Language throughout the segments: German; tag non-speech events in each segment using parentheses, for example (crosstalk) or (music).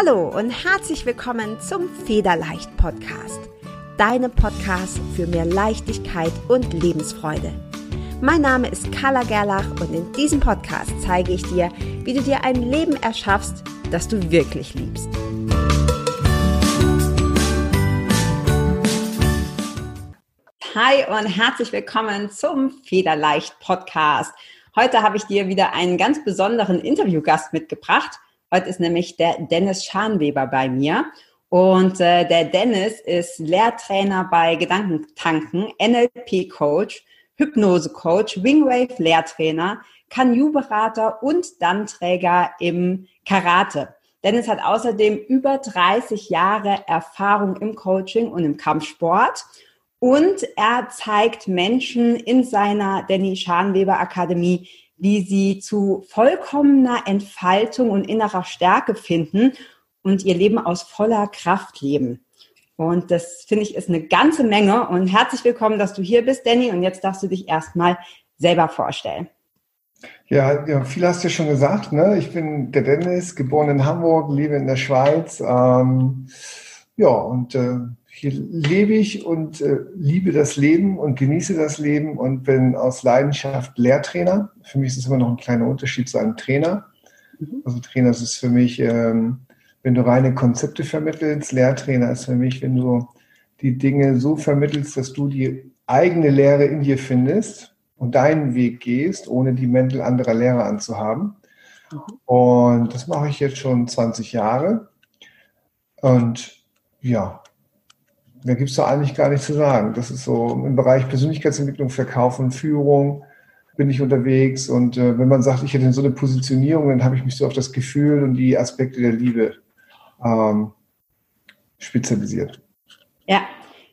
Hallo und herzlich willkommen zum Federleicht Podcast, deinem Podcast für mehr Leichtigkeit und Lebensfreude. Mein Name ist Carla Gerlach und in diesem Podcast zeige ich dir, wie du dir ein Leben erschaffst, das du wirklich liebst. Hi und herzlich willkommen zum Federleicht Podcast. Heute habe ich dir wieder einen ganz besonderen Interviewgast mitgebracht. Heute ist nämlich der Dennis Scharnweber bei mir. Und äh, der Dennis ist Lehrtrainer bei Gedankentanken, NLP-Coach, Hypnose-Coach, Wingwave-Lehrtrainer, Kanu-Berater und Dann-Träger im Karate. Dennis hat außerdem über 30 Jahre Erfahrung im Coaching und im Kampfsport. Und er zeigt Menschen in seiner Danny Scharnweber Akademie, wie sie zu vollkommener Entfaltung und innerer Stärke finden und ihr Leben aus voller Kraft leben. Und das finde ich ist eine ganze Menge. Und herzlich willkommen, dass du hier bist, Danny. Und jetzt darfst du dich erstmal selber vorstellen. Ja, ja, viel hast du schon gesagt. Ne? Ich bin der Dennis, geboren in Hamburg, lebe in der Schweiz. Ähm, ja, und äh, hier lebe ich und äh, liebe das Leben und genieße das Leben und bin aus Leidenschaft Lehrtrainer. Für mich ist es immer noch ein kleiner Unterschied zu einem Trainer. Mhm. Also Trainer ist für mich, ähm, wenn du reine Konzepte vermittelst. Lehrtrainer ist für mich, wenn du die Dinge so vermittelst, dass du die eigene Lehre in dir findest und deinen Weg gehst, ohne die Mäntel anderer Lehrer anzuhaben. Mhm. Und das mache ich jetzt schon 20 Jahre. Und ja, da gibt es doch eigentlich gar nichts zu sagen. Das ist so im Bereich Persönlichkeitsentwicklung, Verkauf und Führung bin ich unterwegs. Und äh, wenn man sagt, ich hätte so eine Positionierung, dann habe ich mich so auf das Gefühl und die Aspekte der Liebe ähm, spezialisiert. Ja,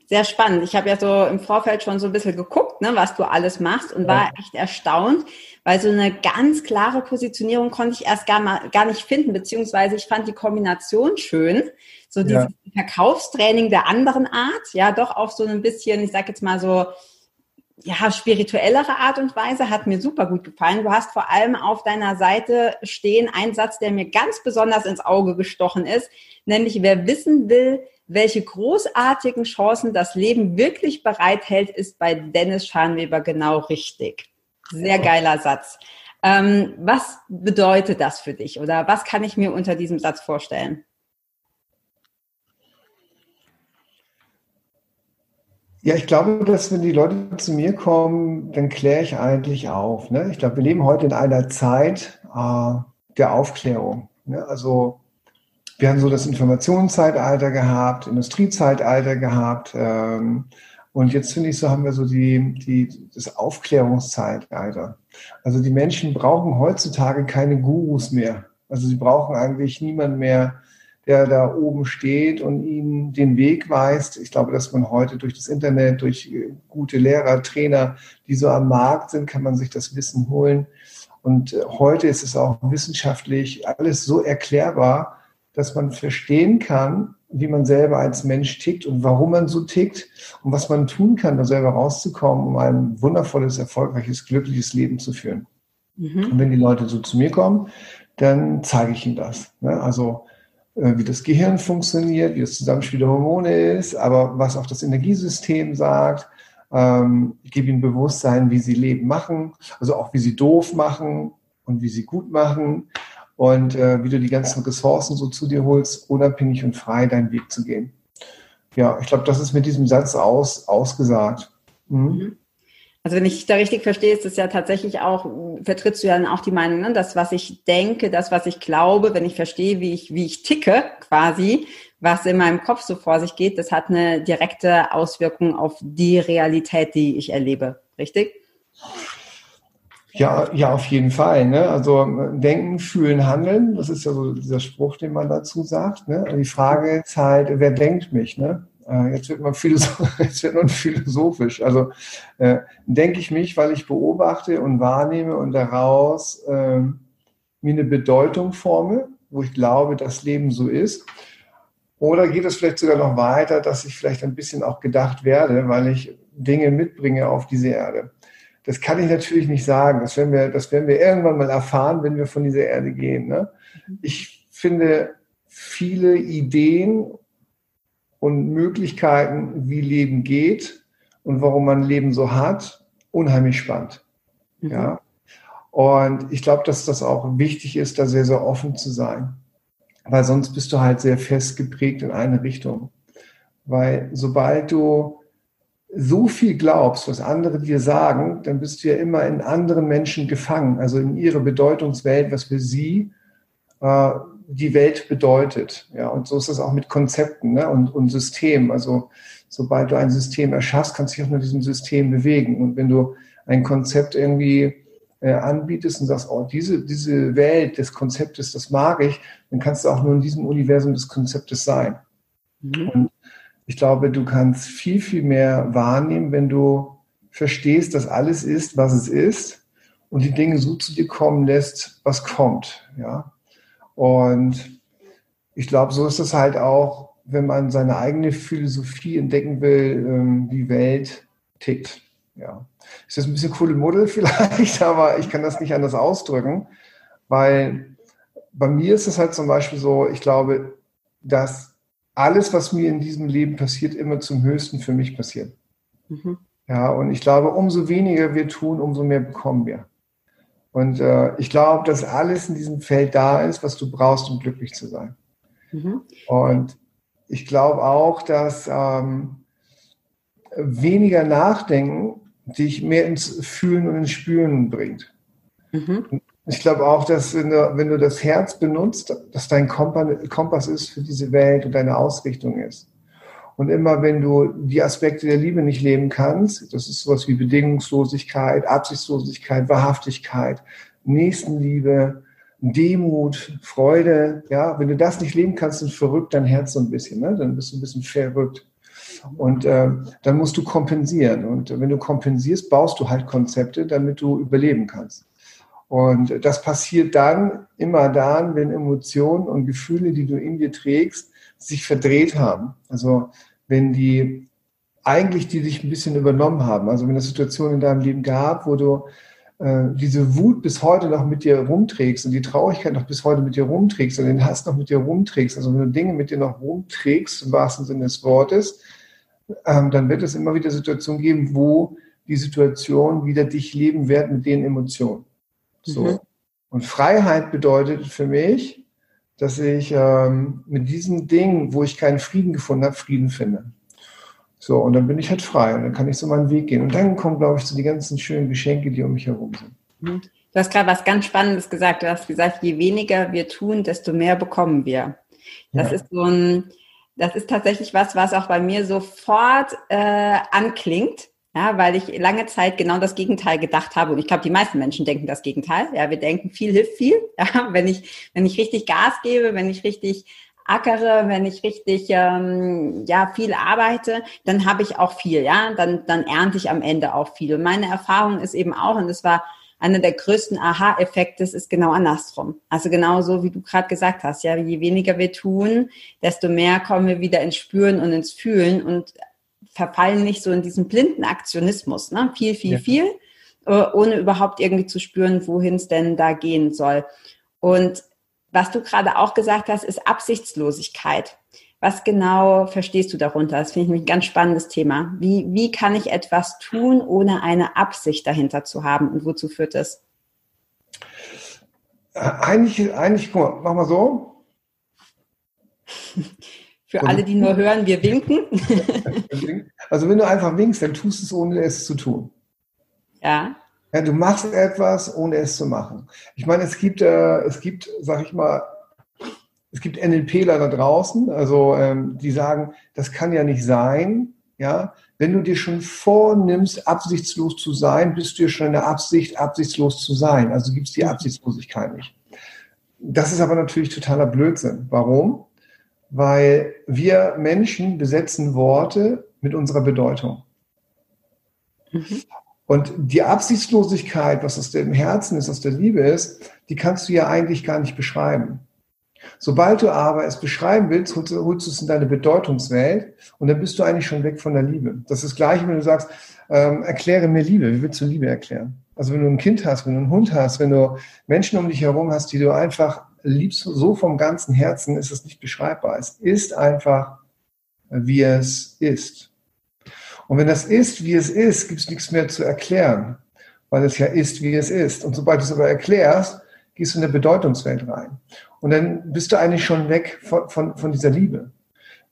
sehr spannend. Ich habe ja so im Vorfeld schon so ein bisschen geguckt, ne, was du alles machst und war echt erstaunt, weil so eine ganz klare Positionierung konnte ich erst gar, mal, gar nicht finden, beziehungsweise ich fand die Kombination schön. So dieses ja. Verkaufstraining der anderen Art, ja, doch auf so ein bisschen, ich sag jetzt mal so, ja, spirituellere Art und Weise hat mir super gut gefallen. Du hast vor allem auf deiner Seite stehen einen Satz, der mir ganz besonders ins Auge gestochen ist, nämlich wer wissen will, welche großartigen Chancen das Leben wirklich bereithält, ist bei Dennis Scharnweber genau richtig. Sehr geiler Satz. Ähm, was bedeutet das für dich oder was kann ich mir unter diesem Satz vorstellen? Ja, ich glaube, dass wenn die Leute zu mir kommen, dann kläre ich eigentlich auf. Ne? Ich glaube, wir leben heute in einer Zeit äh, der Aufklärung. Ne? Also wir haben so das Informationszeitalter gehabt, Industriezeitalter gehabt. Ähm, und jetzt finde ich so, haben wir so die, die, das Aufklärungszeitalter. Also die Menschen brauchen heutzutage keine Gurus mehr. Also sie brauchen eigentlich niemanden mehr, der da oben steht und ihnen den Weg weist. Ich glaube, dass man heute durch das Internet, durch gute Lehrer, Trainer, die so am Markt sind, kann man sich das Wissen holen. Und äh, heute ist es auch wissenschaftlich alles so erklärbar, dass man verstehen kann, wie man selber als Mensch tickt und warum man so tickt und was man tun kann, da selber rauszukommen, um ein wundervolles, erfolgreiches, glückliches Leben zu führen. Mhm. Und wenn die Leute so zu mir kommen, dann zeige ich ihnen das. Ne? Also äh, wie das Gehirn funktioniert, wie das Zusammenspiel der Hormone ist, aber was auch das Energiesystem sagt. Ähm, ich gebe ihnen Bewusstsein, wie sie Leben machen, also auch wie sie doof machen und wie sie gut machen und äh, wie du die ganzen Ressourcen so zu dir holst, unabhängig und frei deinen Weg zu gehen. Ja, ich glaube, das ist mit diesem Satz aus, ausgesagt. Mhm. Also wenn ich da richtig verstehe, ist es ja tatsächlich auch, vertrittst du ja dann auch die Meinung, ne? das, was ich denke, das, was ich glaube, wenn ich verstehe, wie ich, wie ich ticke, quasi, was in meinem Kopf so vor sich geht, das hat eine direkte Auswirkung auf die Realität, die ich erlebe. Richtig? Ja, ja, auf jeden Fall. Ne? Also denken, fühlen, handeln, das ist ja so dieser Spruch, den man dazu sagt. Ne? Die Frage ist halt, wer denkt mich? Ne? Äh, jetzt wird man philosophisch, (laughs) jetzt wird man philosophisch. Also äh, denke ich mich, weil ich beobachte und wahrnehme und daraus äh, mir eine Bedeutung forme, wo ich glaube, das Leben so ist. Oder geht es vielleicht sogar noch weiter, dass ich vielleicht ein bisschen auch gedacht werde, weil ich Dinge mitbringe auf diese Erde. Das kann ich natürlich nicht sagen. Das werden wir, das werden wir irgendwann mal erfahren, wenn wir von dieser Erde gehen. Ne? Mhm. Ich finde viele Ideen und Möglichkeiten, wie Leben geht und warum man Leben so hat, unheimlich spannend. Mhm. Ja. Und ich glaube, dass das auch wichtig ist, da sehr, sehr offen zu sein. Weil sonst bist du halt sehr fest geprägt in eine Richtung. Weil sobald du so viel glaubst, was andere dir sagen, dann bist du ja immer in anderen Menschen gefangen, also in ihre Bedeutungswelt, was für sie äh, die Welt bedeutet. Ja, und so ist es auch mit Konzepten ne? und, und Systemen. Also sobald du ein System erschaffst, kannst du dich auch nur diesem System bewegen. Und wenn du ein Konzept irgendwie äh, anbietest und sagst, oh, diese, diese Welt des Konzeptes, das mag ich, dann kannst du auch nur in diesem Universum des Konzeptes sein. Mhm. Und ich glaube, du kannst viel, viel mehr wahrnehmen, wenn du verstehst, dass alles ist, was es ist und die Dinge so zu dir kommen lässt, was kommt. Ja. Und ich glaube, so ist es halt auch, wenn man seine eigene Philosophie entdecken will, ähm, wie Welt tickt. Ja. Ist das ein bisschen coole Model (laughs) vielleicht, aber ich kann das nicht anders ausdrücken, weil bei mir ist es halt zum Beispiel so, ich glaube, dass alles, was mir in diesem Leben passiert, immer zum Höchsten für mich passiert. Mhm. Ja, und ich glaube, umso weniger wir tun, umso mehr bekommen wir. Und äh, ich glaube, dass alles in diesem Feld da ist, was du brauchst, um glücklich zu sein. Mhm. Und ich glaube auch, dass ähm, weniger Nachdenken dich mehr ins Fühlen und ins Spüren bringt. Mhm. Ich glaube auch, dass wenn du, wenn du das Herz benutzt, dass dein Kompass ist für diese Welt und deine Ausrichtung ist. Und immer wenn du die Aspekte der Liebe nicht leben kannst, das ist sowas wie Bedingungslosigkeit, Absichtslosigkeit, Wahrhaftigkeit, Nächstenliebe, Demut, Freude, ja, wenn du das nicht leben kannst, dann verrückt dein Herz so ein bisschen, ne? dann bist du ein bisschen verrückt. Und äh, dann musst du kompensieren. Und wenn du kompensierst, baust du halt Konzepte, damit du überleben kannst. Und das passiert dann immer dann, wenn Emotionen und Gefühle, die du in dir trägst, sich verdreht haben. Also wenn die eigentlich die dich ein bisschen übernommen haben. Also wenn es Situationen in deinem Leben gab, wo du äh, diese Wut bis heute noch mit dir rumträgst und die Traurigkeit noch bis heute mit dir rumträgst und den Hass noch mit dir rumträgst, also wenn du Dinge mit dir noch rumträgst, im wahrsten Sinne des Wortes, ähm, dann wird es immer wieder Situationen geben, wo die Situation wieder dich leben wird mit den Emotionen. So. Mhm. Und Freiheit bedeutet für mich, dass ich ähm, mit diesen Dingen, wo ich keinen Frieden gefunden habe, Frieden finde. So, und dann bin ich halt frei und dann kann ich so meinen Weg gehen. Und dann kommen, glaube ich, so die ganzen schönen Geschenke, die um mich herum sind. Mhm. Du hast gerade was ganz Spannendes gesagt. Du hast gesagt, je weniger wir tun, desto mehr bekommen wir. Das ja. ist so ein, das ist tatsächlich was, was auch bei mir sofort äh, anklingt. Ja, weil ich lange Zeit genau das Gegenteil gedacht habe. Und ich glaube, die meisten Menschen denken das Gegenteil. Ja, wir denken, viel hilft viel. (laughs) Ja, wenn ich, wenn ich richtig Gas gebe, wenn ich richtig ackere, wenn ich richtig ähm, ja viel arbeite, dann habe ich auch viel, ja, dann dann ernte ich am Ende auch viel. Und meine Erfahrung ist eben auch, und das war einer der größten Aha-Effekte, ist genau andersrum. Also genau so, wie du gerade gesagt hast, ja, je weniger wir tun, desto mehr kommen wir wieder ins Spüren und ins Fühlen und verfallen nicht so in diesen blinden Aktionismus, ne? viel, viel, ja. viel, äh, ohne überhaupt irgendwie zu spüren, wohin es denn da gehen soll. Und was du gerade auch gesagt hast, ist Absichtslosigkeit. Was genau verstehst du darunter? Das finde ich ein ganz spannendes Thema. Wie, wie kann ich etwas tun, ohne eine Absicht dahinter zu haben und wozu führt das? Äh, eigentlich, eigentlich, guck mal, mach mal so. (laughs) Für alle, die nur hören, wir winken. (laughs) Also wenn du einfach winkst, dann tust du es, ohne es zu tun. Ja. ja du machst etwas, ohne es zu machen. Ich meine, es gibt, äh, es gibt, sag ich mal, es gibt NLPler da draußen, also ähm, die sagen, das kann ja nicht sein, ja. Wenn du dir schon vornimmst, absichtslos zu sein, bist du ja schon in der Absicht, absichtslos zu sein. Also gibt es die Absichtslosigkeit nicht. Das ist aber natürlich totaler Blödsinn. Warum? Weil wir Menschen besetzen Worte mit unserer Bedeutung. Mhm. Und die Absichtslosigkeit, was aus dem Herzen ist, aus der Liebe ist, die kannst du ja eigentlich gar nicht beschreiben. Sobald du aber es beschreiben willst, holst, holst du es in deine Bedeutungswelt und dann bist du eigentlich schon weg von der Liebe. Das ist das Gleiche, wenn du sagst, ähm, erkläre mir Liebe. Wie willst du Liebe erklären? Also wenn du ein Kind hast, wenn du einen Hund hast, wenn du Menschen um dich herum hast, die du einfach liebst so vom ganzen Herzen, ist es nicht beschreibbar. Es ist einfach, wie es ist. Und wenn das ist, wie es ist, gibt es nichts mehr zu erklären, weil es ja ist, wie es ist. Und sobald du es aber erklärst, gehst du in eine Bedeutungswelt rein. Und dann bist du eigentlich schon weg von, von, von dieser Liebe.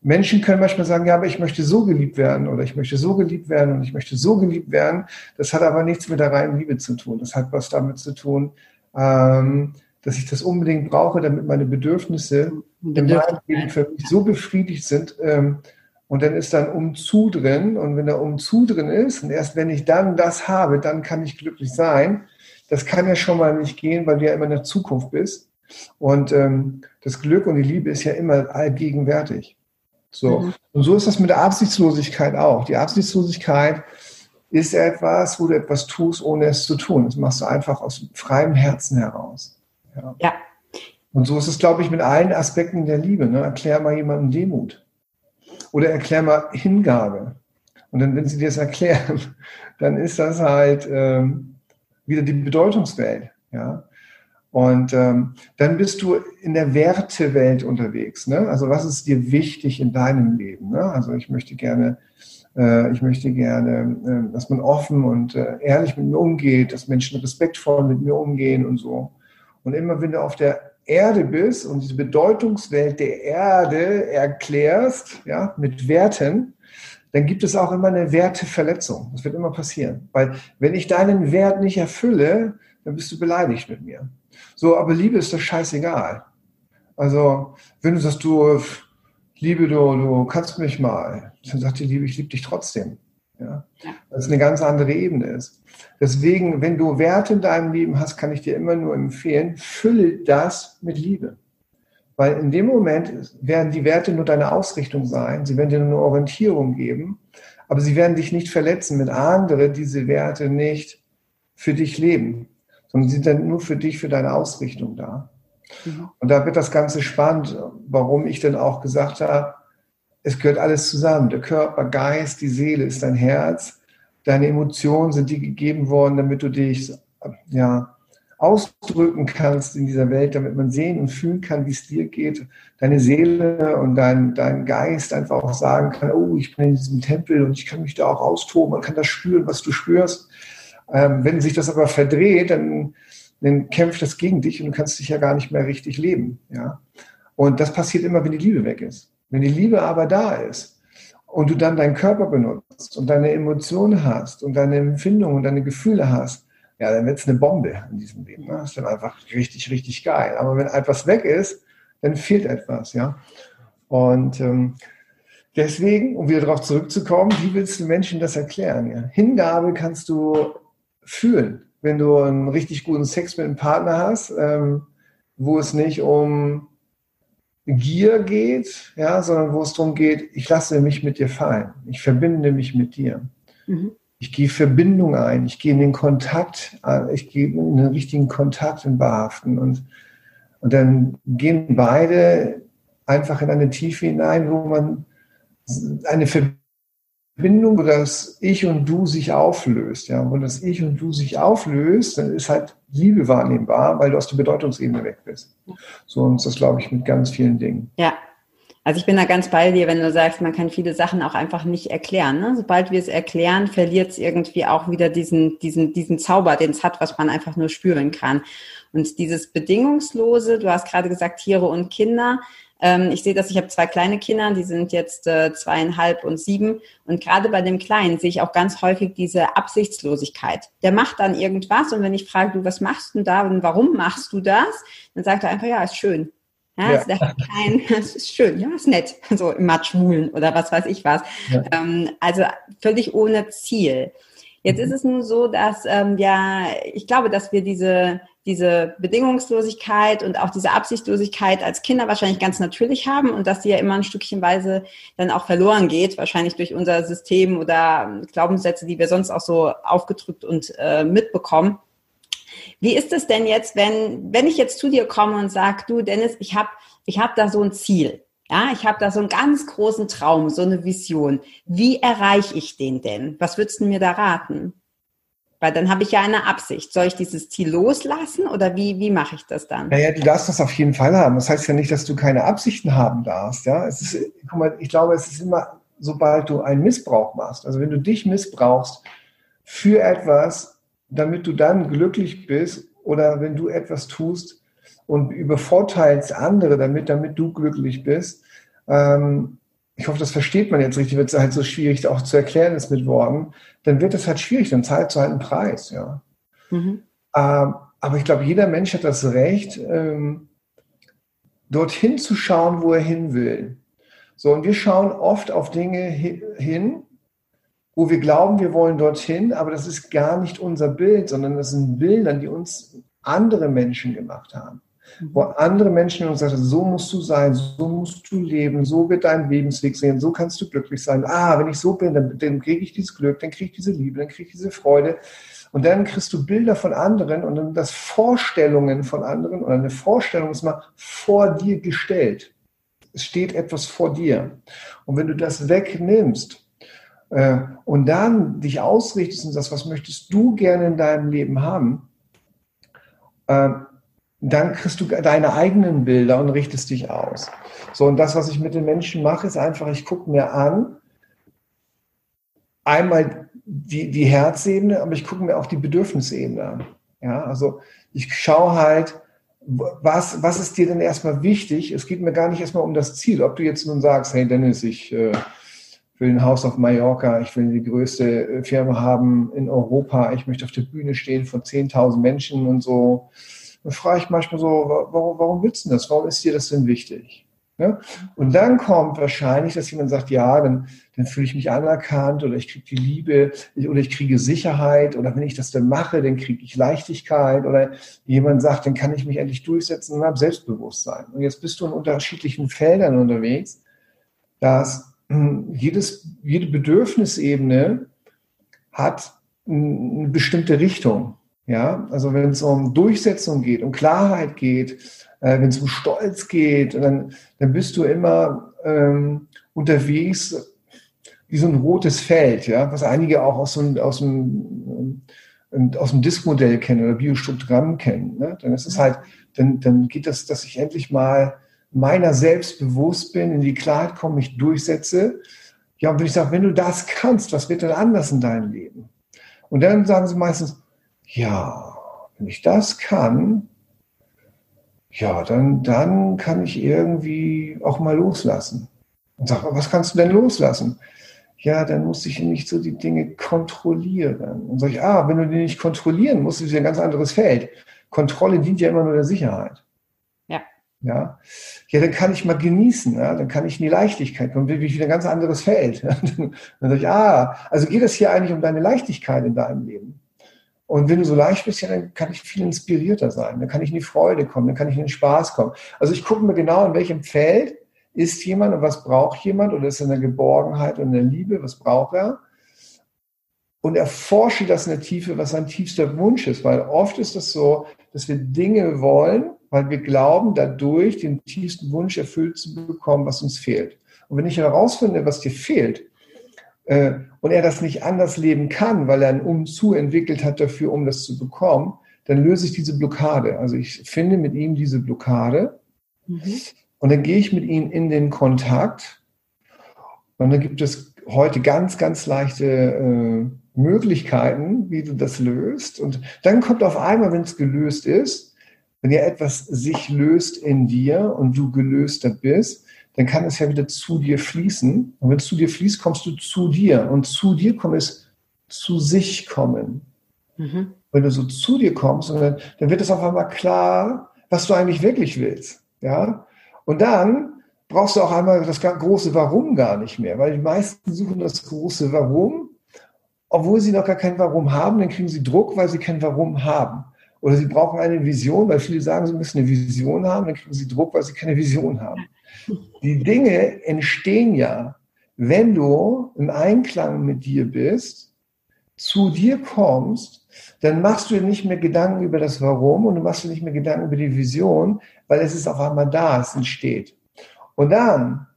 Menschen können manchmal sagen, ja, aber ich möchte so geliebt werden oder ich möchte so geliebt werden und ich möchte so geliebt werden. Das hat aber nichts mit der reinen Liebe zu tun. Das hat was damit zu tun, ähm, dass ich das unbedingt brauche, damit meine Bedürfnisse in meinem Leben für mich so befriedigt sind. Ähm, und dann ist dann Umzu drin. Und wenn da Umzu drin ist, und erst wenn ich dann das habe, dann kann ich glücklich sein. Das kann ja schon mal nicht gehen, weil du ja immer in der Zukunft bist. Und ähm, das Glück und die Liebe ist ja immer allgegenwärtig. So. Mhm. Und so ist das mit der Absichtslosigkeit auch. Die Absichtslosigkeit ist etwas, wo du etwas tust, ohne es zu tun. Das machst du einfach aus freiem Herzen heraus. Ja. ja. Und so ist es, glaube ich, mit allen Aspekten der Liebe. Ne? Erklär mal jemandem Demut. Oder erklär mal Hingabe. Und dann, wenn sie dir das erklären, (laughs) dann ist das halt ähm, wieder die Bedeutungswelt. Ja. Und ähm, dann bist du in der Wertewelt unterwegs. Ne? Also was ist dir wichtig in deinem Leben? Ne? Also ich möchte gerne, äh, ich möchte gerne, äh, dass man offen und äh, ehrlich mit mir umgeht, dass Menschen respektvoll mit mir umgehen und so. Und immer wenn du auf der Erde bist und diese Bedeutungswelt der Erde erklärst, ja, mit Werten, dann gibt es auch immer eine Werteverletzung. Das wird immer passieren. Weil wenn ich deinen Wert nicht erfülle, dann bist du beleidigt mit mir. So, aber Liebe ist doch scheißegal. Also, wenn du sagst, du, Liebe, du, du kannst mich mal, dann sagt die Liebe, ich liebe dich trotzdem. Ja? Weil es eine ganz andere Ebene ist. Deswegen, wenn du Werte in deinem Leben hast, kann ich dir immer nur empfehlen, fülle das mit Liebe. Weil in dem Moment werden die Werte nur deine Ausrichtung sein, sie werden dir nur eine Orientierung geben, aber sie werden dich nicht verletzen, wenn andere diese Werte nicht für dich leben sondern sie sind dann nur für dich, für deine Ausrichtung da. Mhm. Und da wird das Ganze spannend, warum ich dann auch gesagt habe, es gehört alles zusammen. Der Körper, Geist, die Seele ist dein Herz. Deine Emotionen sind dir gegeben worden, damit du dich ja, ausdrücken kannst in dieser Welt, damit man sehen und fühlen kann, wie es dir geht. Deine Seele und dein, dein Geist einfach auch sagen kann, oh, ich bin in diesem Tempel und ich kann mich da auch austoben. Man kann das spüren, was du spürst. Ähm, wenn sich das aber verdreht, dann, dann kämpft das gegen dich und du kannst dich ja gar nicht mehr richtig leben. Ja? Und das passiert immer, wenn die Liebe weg ist. Wenn die Liebe aber da ist und du dann deinen Körper benutzt und deine Emotionen hast und deine Empfindungen und deine Gefühle hast, ja, dann wird es eine Bombe in diesem Leben. Ne? Das ist dann einfach richtig, richtig geil. Aber wenn etwas weg ist, dann fehlt etwas, ja. Und ähm, deswegen, um wieder darauf zurückzukommen, wie willst du Menschen das erklären? Ja? Hingabe kannst du fühlen, wenn du einen richtig guten Sex mit einem Partner hast, ähm, wo es nicht um Gier geht, ja, sondern wo es darum geht, ich lasse mich mit dir fallen, ich verbinde mich mit dir. Mhm. Ich gehe Verbindung ein, ich gehe in den Kontakt, äh, ich gehe in den richtigen Kontakt in Behaften und, und dann gehen beide einfach in eine Tiefe hinein, wo man eine Verbindung Bindung, wo das Ich und Du sich auflöst. Ja, wo das Ich und Du sich auflöst, dann ist halt Liebe wahrnehmbar, weil du aus der Bedeutungsebene weg bist. So und das glaube ich mit ganz vielen Dingen. Ja. Also ich bin da ganz bei dir, wenn du sagst, man kann viele Sachen auch einfach nicht erklären. Ne? Sobald wir es erklären, verliert es irgendwie auch wieder diesen, diesen, diesen Zauber, den es hat, was man einfach nur spüren kann. Und dieses Bedingungslose, du hast gerade gesagt, Tiere und Kinder, ähm, ich sehe das, ich habe zwei kleine Kinder, die sind jetzt äh, zweieinhalb und sieben. Und gerade bei dem Kleinen sehe ich auch ganz häufig diese Absichtslosigkeit. Der macht dann irgendwas und wenn ich frage, du, was machst du da und warum machst du das? Dann sagt er einfach, ja, ist schön. Ja, ja. Ist kein, (laughs) das ist schön, ja, ist nett, (laughs) so im Matsch wühlen oder was weiß ich was. Ja. Ähm, also völlig ohne Ziel. Jetzt ist es nun so, dass ähm, ja, ich glaube, dass wir diese diese Bedingungslosigkeit und auch diese Absichtlosigkeit als Kinder wahrscheinlich ganz natürlich haben und dass sie ja immer ein Stückchenweise dann auch verloren geht, wahrscheinlich durch unser System oder Glaubenssätze, die wir sonst auch so aufgedrückt und äh, mitbekommen. Wie ist es denn jetzt, wenn, wenn ich jetzt zu dir komme und sage, du Dennis, ich habe ich hab da so ein Ziel. Ja, ich habe da so einen ganz großen Traum, so eine Vision. Wie erreiche ich den denn? Was würdest du mir da raten? Weil dann habe ich ja eine Absicht. Soll ich dieses Ziel loslassen oder wie, wie mache ich das dann? Naja, du darfst das auf jeden Fall haben. Das heißt ja nicht, dass du keine Absichten haben darfst. Ja, es ist, guck mal, ich glaube, es ist immer, sobald du einen Missbrauch machst. Also wenn du dich missbrauchst für etwas, damit du dann glücklich bist oder wenn du etwas tust und übervorteilst andere damit, damit du glücklich bist, ähm, ich hoffe, das versteht man jetzt richtig, wird es halt so schwierig auch zu erklären ist mit Worten, dann wird es halt schwierig, dann zahlt du halt einen Preis, ja. Mhm. Ähm, aber ich glaube, jeder Mensch hat das Recht, ähm, dorthin zu schauen, wo er hin will. So, und wir schauen oft auf Dinge hin, wo wir glauben, wir wollen dorthin, aber das ist gar nicht unser Bild, sondern das sind Bilder, die uns andere Menschen gemacht haben wo andere Menschen uns sagen, so musst du sein, so musst du leben, so wird dein Lebensweg sehen, so kannst du glücklich sein. Ah, wenn ich so bin, dann, dann kriege ich dieses Glück, dann kriege ich diese Liebe, dann kriege ich diese Freude. Und dann kriegst du Bilder von anderen und dann das Vorstellungen von anderen oder eine Vorstellung ist mal vor dir gestellt. Es steht etwas vor dir. Und wenn du das wegnimmst äh, und dann dich ausrichtest und sagst, was möchtest du gerne in deinem Leben haben, äh, dann kriegst du deine eigenen Bilder und richtest dich aus. So, und das, was ich mit den Menschen mache, ist einfach, ich gucke mir an, einmal die, die Herzebene, aber ich gucke mir auch die Bedürfnisebene an. Ja, also ich schaue halt, was, was ist dir denn erstmal wichtig? Es geht mir gar nicht erstmal um das Ziel. Ob du jetzt nun sagst, hey Dennis, ich äh, will ein Haus auf Mallorca, ich will die größte äh, Firma haben in Europa, ich möchte auf der Bühne stehen von 10.000 Menschen und so dann frage ich manchmal so, warum, warum willst du das? Warum ist dir das denn wichtig? Ja? Und dann kommt wahrscheinlich, dass jemand sagt, ja, dann, dann fühle ich mich anerkannt oder ich kriege die Liebe oder ich kriege Sicherheit oder wenn ich das dann mache, dann kriege ich Leichtigkeit oder jemand sagt, dann kann ich mich endlich durchsetzen und habe Selbstbewusstsein. Und jetzt bist du in unterschiedlichen Feldern unterwegs, dass hm, jedes, jede Bedürfnisebene hat eine bestimmte Richtung. Ja, also wenn es um Durchsetzung geht, um Klarheit geht, äh, wenn es um Stolz geht, dann, dann bist du immer ähm, unterwegs wie so ein rotes Feld, ja, was einige auch aus, so, aus dem, äh, aus dem Diskmodell kennen oder Biostruktogramm kennen. Ne? Dann ist es halt, dann, dann geht das, dass ich endlich mal meiner selbst bewusst bin, in die Klarheit komme, mich durchsetze. Ja, und wenn ich sage, wenn du das kannst, was wird denn anders in deinem Leben? Und dann sagen sie meistens, ja, wenn ich das kann, ja, dann, dann kann ich irgendwie auch mal loslassen. Und sage, was kannst du denn loslassen? Ja, dann muss ich nicht so die Dinge kontrollieren. Und sage ich, ah, wenn du die nicht kontrollieren musst, ist ja ein ganz anderes Feld. Kontrolle dient ja immer nur der Sicherheit. Ja. Ja, ja dann kann ich mal genießen, ja? dann kann ich in die Leichtigkeit kommen, wirklich wieder ein ganz anderes Feld. (laughs) dann sage ich, ah, also geht es hier eigentlich um deine Leichtigkeit in deinem Leben? Und wenn du so leicht bist, ja, dann kann ich viel inspirierter sein. Dann kann ich in die Freude kommen, dann kann ich in den Spaß kommen. Also ich gucke mir genau, in welchem Feld ist jemand und was braucht jemand oder ist er in der Geborgenheit und in der Liebe, was braucht er? Und erforsche das in der Tiefe, was sein tiefster Wunsch ist, weil oft ist es das so, dass wir Dinge wollen, weil wir glauben, dadurch den tiefsten Wunsch erfüllt zu bekommen, was uns fehlt. Und wenn ich herausfinde, was dir fehlt, äh, und er das nicht anders leben kann, weil er ein Umzu entwickelt hat dafür, um das zu bekommen, dann löse ich diese Blockade. Also ich finde mit ihm diese Blockade mhm. und dann gehe ich mit ihm in den Kontakt und dann gibt es heute ganz, ganz leichte äh, Möglichkeiten, wie du das löst. Und dann kommt auf einmal, wenn es gelöst ist, wenn ja etwas sich löst in dir und du gelöster bist, dann kann es ja wieder zu dir fließen. Und wenn es zu dir fließt, kommst du zu dir. Und zu dir kommt es zu sich kommen. Mhm. Wenn du so zu dir kommst, dann, dann wird es auf einmal klar, was du eigentlich wirklich willst. Ja? Und dann brauchst du auch einmal das große Warum gar nicht mehr, weil die meisten suchen das große Warum, obwohl sie noch gar kein Warum haben, dann kriegen sie Druck, weil sie kein Warum haben. Oder sie brauchen eine Vision, weil viele sagen, sie müssen eine Vision haben, dann kriegen sie Druck, weil sie keine Vision haben. Die Dinge entstehen ja, wenn du im Einklang mit dir bist, zu dir kommst, dann machst du nicht mehr Gedanken über das Warum und du machst dir nicht mehr Gedanken über die Vision, weil es ist auf einmal da, es entsteht. Und dann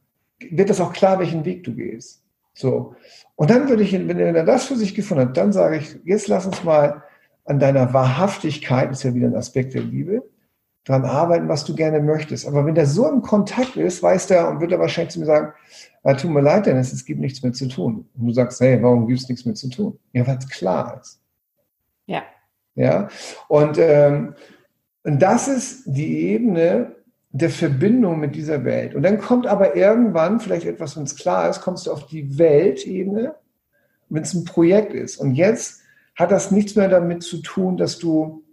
wird das auch klar, welchen Weg du gehst. So. Und dann würde ich, wenn er das für sich gefunden hat, dann sage ich, jetzt lass uns mal an deiner Wahrhaftigkeit, ist ja wieder ein Aspekt der Liebe, dran arbeiten, was du gerne möchtest. Aber wenn der so im Kontakt ist, weiß der und wird er wahrscheinlich zu mir sagen, ah, tut mir leid, Dennis, es gibt nichts mehr zu tun. Und du sagst, hey, warum gibt es nichts mehr zu tun? Ja, weil es klar ist. Ja. Ja. Und, ähm, und das ist die Ebene der Verbindung mit dieser Welt. Und dann kommt aber irgendwann, vielleicht etwas, wenn es klar ist, kommst du auf die Weltebene, wenn es ein Projekt ist. Und jetzt hat das nichts mehr damit zu tun, dass du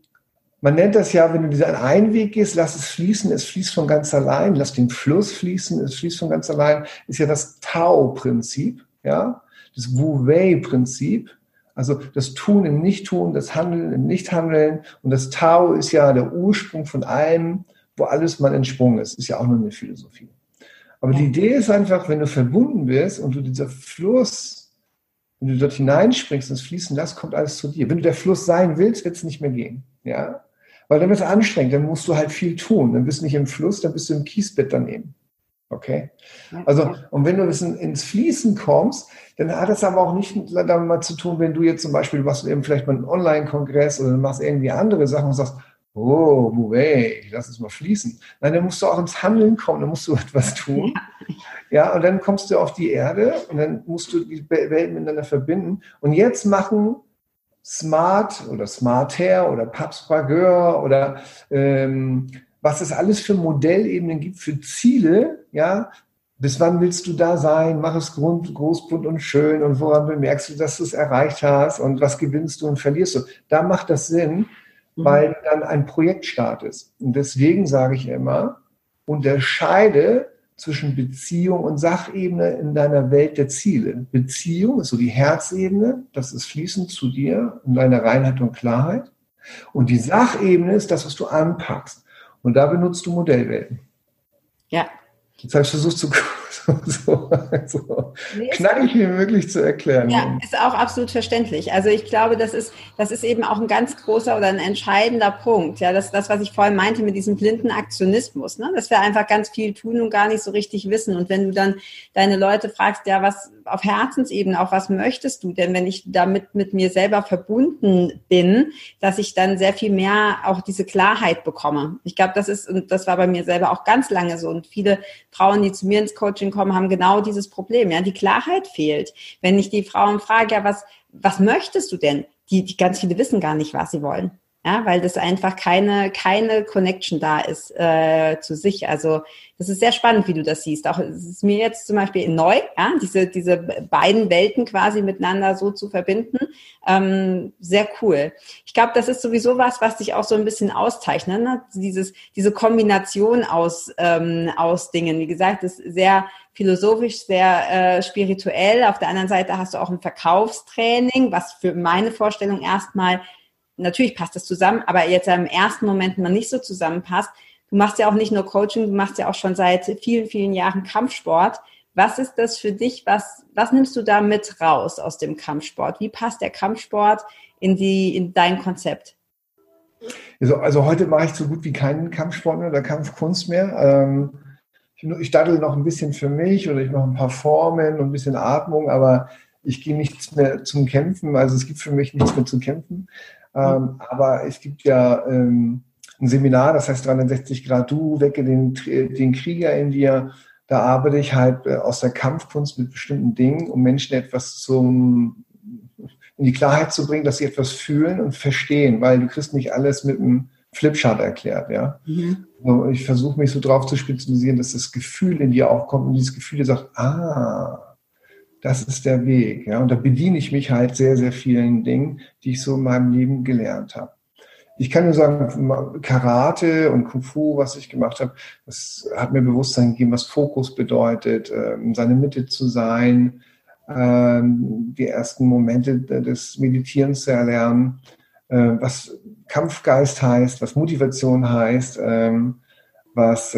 man nennt das ja, wenn du diesen Weg gehst, lass es fließen, es fließt von ganz allein, lass den Fluss fließen, es fließt von ganz allein, ist ja das Tao-Prinzip, ja, das Wu-Wei-Prinzip, also das Tun im Nicht-Tun, das Handeln im Nicht-Handeln und das Tao ist ja der Ursprung von allem, wo alles mal entsprungen ist, ist ja auch nur eine Philosophie. Aber die Idee ist einfach, wenn du verbunden bist und du dieser Fluss, wenn du dort hineinspringst und es fließen lässt, kommt alles zu dir. Wenn du der Fluss sein willst, wird es nicht mehr gehen. Ja? Weil dann wird es anstrengend, dann musst du halt viel tun. Dann bist du nicht im Fluss, dann bist du im Kiesbett daneben. Okay? Also, und wenn du ins Fließen kommst, dann hat das aber auch nicht damit mal zu tun, wenn du jetzt zum Beispiel, du machst eben vielleicht mal einen Online-Kongress oder du machst irgendwie andere Sachen und sagst, oh, hey, lass es mal fließen. Nein, dann musst du auch ins Handeln kommen, dann musst du (laughs) etwas tun. Ja, und dann kommst du auf die Erde und dann musst du die Welten miteinander verbinden. Und jetzt machen Smart oder Smarter oder Papsprageur oder ähm, was es alles für Modellebenen gibt für Ziele, ja, bis wann willst du da sein? Mach es groß, bunt und schön und woran bemerkst du, dass du es erreicht hast und was gewinnst du und verlierst du? Da macht das Sinn. Weil dann ein Projektstart ist. Und deswegen sage ich immer, unterscheide zwischen Beziehung und Sachebene in deiner Welt der Ziele. Beziehung ist so die Herzebene, das ist fließend zu dir in deiner Reinheit und Klarheit. Und die Sachebene ist das, was du anpackst. Und da benutzt du Modellwelten. Ja. Jetzt habe ich versucht, zu (laughs) so, so nee, knackig wie möglich zu erklären. Ja, ist auch absolut verständlich. Also ich glaube, das ist, das ist eben auch ein ganz großer oder ein entscheidender Punkt. Ja, das, das was ich vorhin meinte mit diesem blinden Aktionismus, ne? dass wir einfach ganz viel tun und gar nicht so richtig wissen. Und wenn du dann deine Leute fragst, ja, was auf Herzensebene, auch was möchtest du denn, wenn ich damit mit mir selber verbunden bin, dass ich dann sehr viel mehr auch diese Klarheit bekomme. Ich glaube, das ist, und das war bei mir selber auch ganz lange so. Und viele Frauen, die zu mir ins Coaching kommen, haben genau dieses Problem. Ja, die Klarheit fehlt. Wenn ich die Frauen frage, ja, was, was möchtest du denn? Die, die ganz viele wissen gar nicht, was sie wollen. Ja, weil das einfach keine, keine Connection da ist äh, zu sich. Also das ist sehr spannend, wie du das siehst. Auch es ist mir jetzt zum Beispiel neu, ja, diese, diese beiden Welten quasi miteinander so zu verbinden. Ähm, sehr cool. Ich glaube, das ist sowieso was, was dich auch so ein bisschen auszeichnet. Ne? Dieses, diese Kombination aus, ähm, aus Dingen. Wie gesagt, ist sehr philosophisch, sehr äh, spirituell. Auf der anderen Seite hast du auch ein Verkaufstraining, was für meine Vorstellung erstmal natürlich passt das zusammen, aber jetzt im ersten Moment noch nicht so zusammenpasst. Du machst ja auch nicht nur Coaching, du machst ja auch schon seit vielen, vielen Jahren Kampfsport. Was ist das für dich? Was, was nimmst du da mit raus aus dem Kampfsport? Wie passt der Kampfsport in, die, in dein Konzept? Also, also heute mache ich so gut wie keinen Kampfsport mehr oder Kampfkunst mehr. Ähm, ich, ich daddel noch ein bisschen für mich oder ich mache ein paar Formen und ein bisschen Atmung, aber ich gehe nichts mehr zum Kämpfen. Also es gibt für mich nichts mehr zu kämpfen. Ähm, aber es gibt ja ähm, ein Seminar, das heißt 360 Grad Du, wecke den, den Krieger in dir. Da arbeite ich halt äh, aus der Kampfkunst mit bestimmten Dingen, um Menschen etwas zum, in die Klarheit zu bringen, dass sie etwas fühlen und verstehen, weil du kriegst nicht alles mit einem Flipchart erklärt, ja. Mhm. Also ich versuche mich so drauf zu spezialisieren, dass das Gefühl in dir auch kommt und dieses Gefühl dir sagt, ah, das ist der Weg. Ja? Und da bediene ich mich halt sehr, sehr vielen Dingen, die ich so in meinem Leben gelernt habe. Ich kann nur sagen, Karate und Kung Fu, was ich gemacht habe, das hat mir Bewusstsein gegeben, was Fokus bedeutet, ähm, seine Mitte zu sein, ähm, die ersten Momente des Meditierens zu erlernen, äh, was Kampfgeist heißt, was Motivation heißt, ähm, was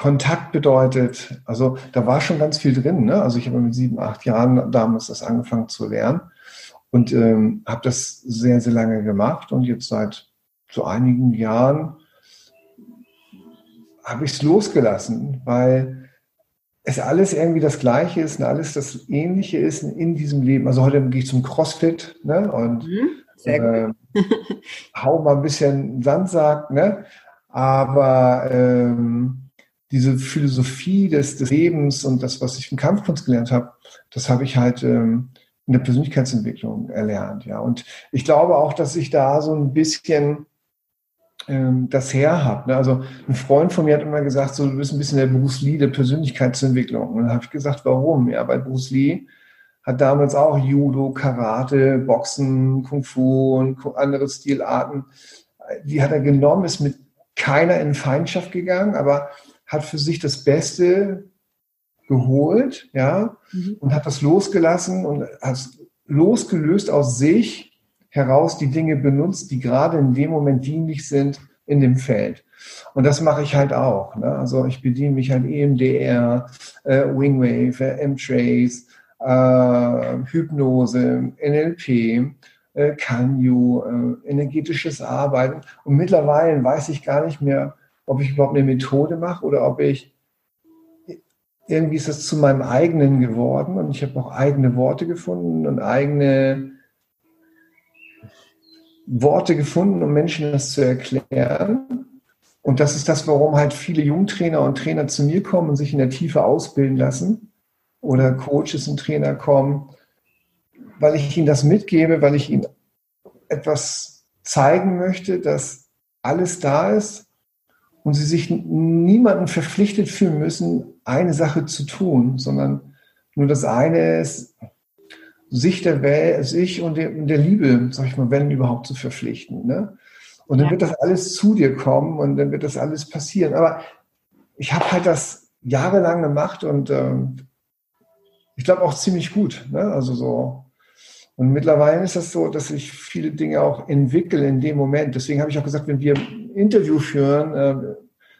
Kontakt bedeutet. Also da war schon ganz viel drin. Ne? Also ich habe mit sieben, acht Jahren damals das angefangen zu lernen und ähm, habe das sehr, sehr lange gemacht und jetzt seit so einigen Jahren habe ich es losgelassen, weil es alles irgendwie das Gleiche ist und alles das Ähnliche ist in diesem Leben. Also heute gehe ich zum CrossFit ne, und äh, (laughs) hau mal ein bisschen Sandsack, ne? aber ähm, diese Philosophie des, des Lebens und das, was ich im Kampfkunst gelernt habe, das habe ich halt ähm, in der Persönlichkeitsentwicklung erlernt. Ja. Und ich glaube auch, dass ich da so ein bisschen ähm, das her habe. Ne? Also ein Freund von mir hat immer gesagt, so, du bist ein bisschen der Bruce Lee der Persönlichkeitsentwicklung. Und dann habe ich gesagt, warum? Ja, weil Bruce Lee hat damals auch Judo, Karate, Boxen, Kung Fu und andere Stilarten. Die hat er genommen, ist mit keiner in Feindschaft gegangen, aber hat für sich das Beste geholt, ja, mhm. und hat das losgelassen und hat losgelöst aus sich heraus die Dinge benutzt, die gerade in dem Moment dienlich sind in dem Feld. Und das mache ich halt auch. Ne? Also ich bediene mich an EMDR, äh, Wingwave, äh, M-Trace, äh, Hypnose, NLP, äh, Kanyu, äh, energetisches Arbeiten. Und mittlerweile weiß ich gar nicht mehr, ob ich überhaupt eine Methode mache oder ob ich irgendwie ist es zu meinem eigenen geworden und ich habe auch eigene Worte gefunden und eigene Worte gefunden, um Menschen das zu erklären. Und das ist das, warum halt viele Jungtrainer und Trainer zu mir kommen und sich in der Tiefe ausbilden lassen oder Coaches und Trainer kommen, weil ich ihnen das mitgebe, weil ich ihnen etwas zeigen möchte, dass alles da ist und sie sich niemanden verpflichtet fühlen müssen, eine Sache zu tun, sondern nur das eine ist, sich der Welt, sich und der, der, Liebe, sag ich mal, wenn überhaupt zu verpflichten. Ne? Und dann ja. wird das alles zu dir kommen und dann wird das alles passieren. Aber ich habe halt das jahrelang gemacht und äh, ich glaube auch ziemlich gut. Ne? Also so. Und mittlerweile ist das so, dass ich viele Dinge auch entwickle in dem Moment. Deswegen habe ich auch gesagt, wenn wir Interview führen, äh,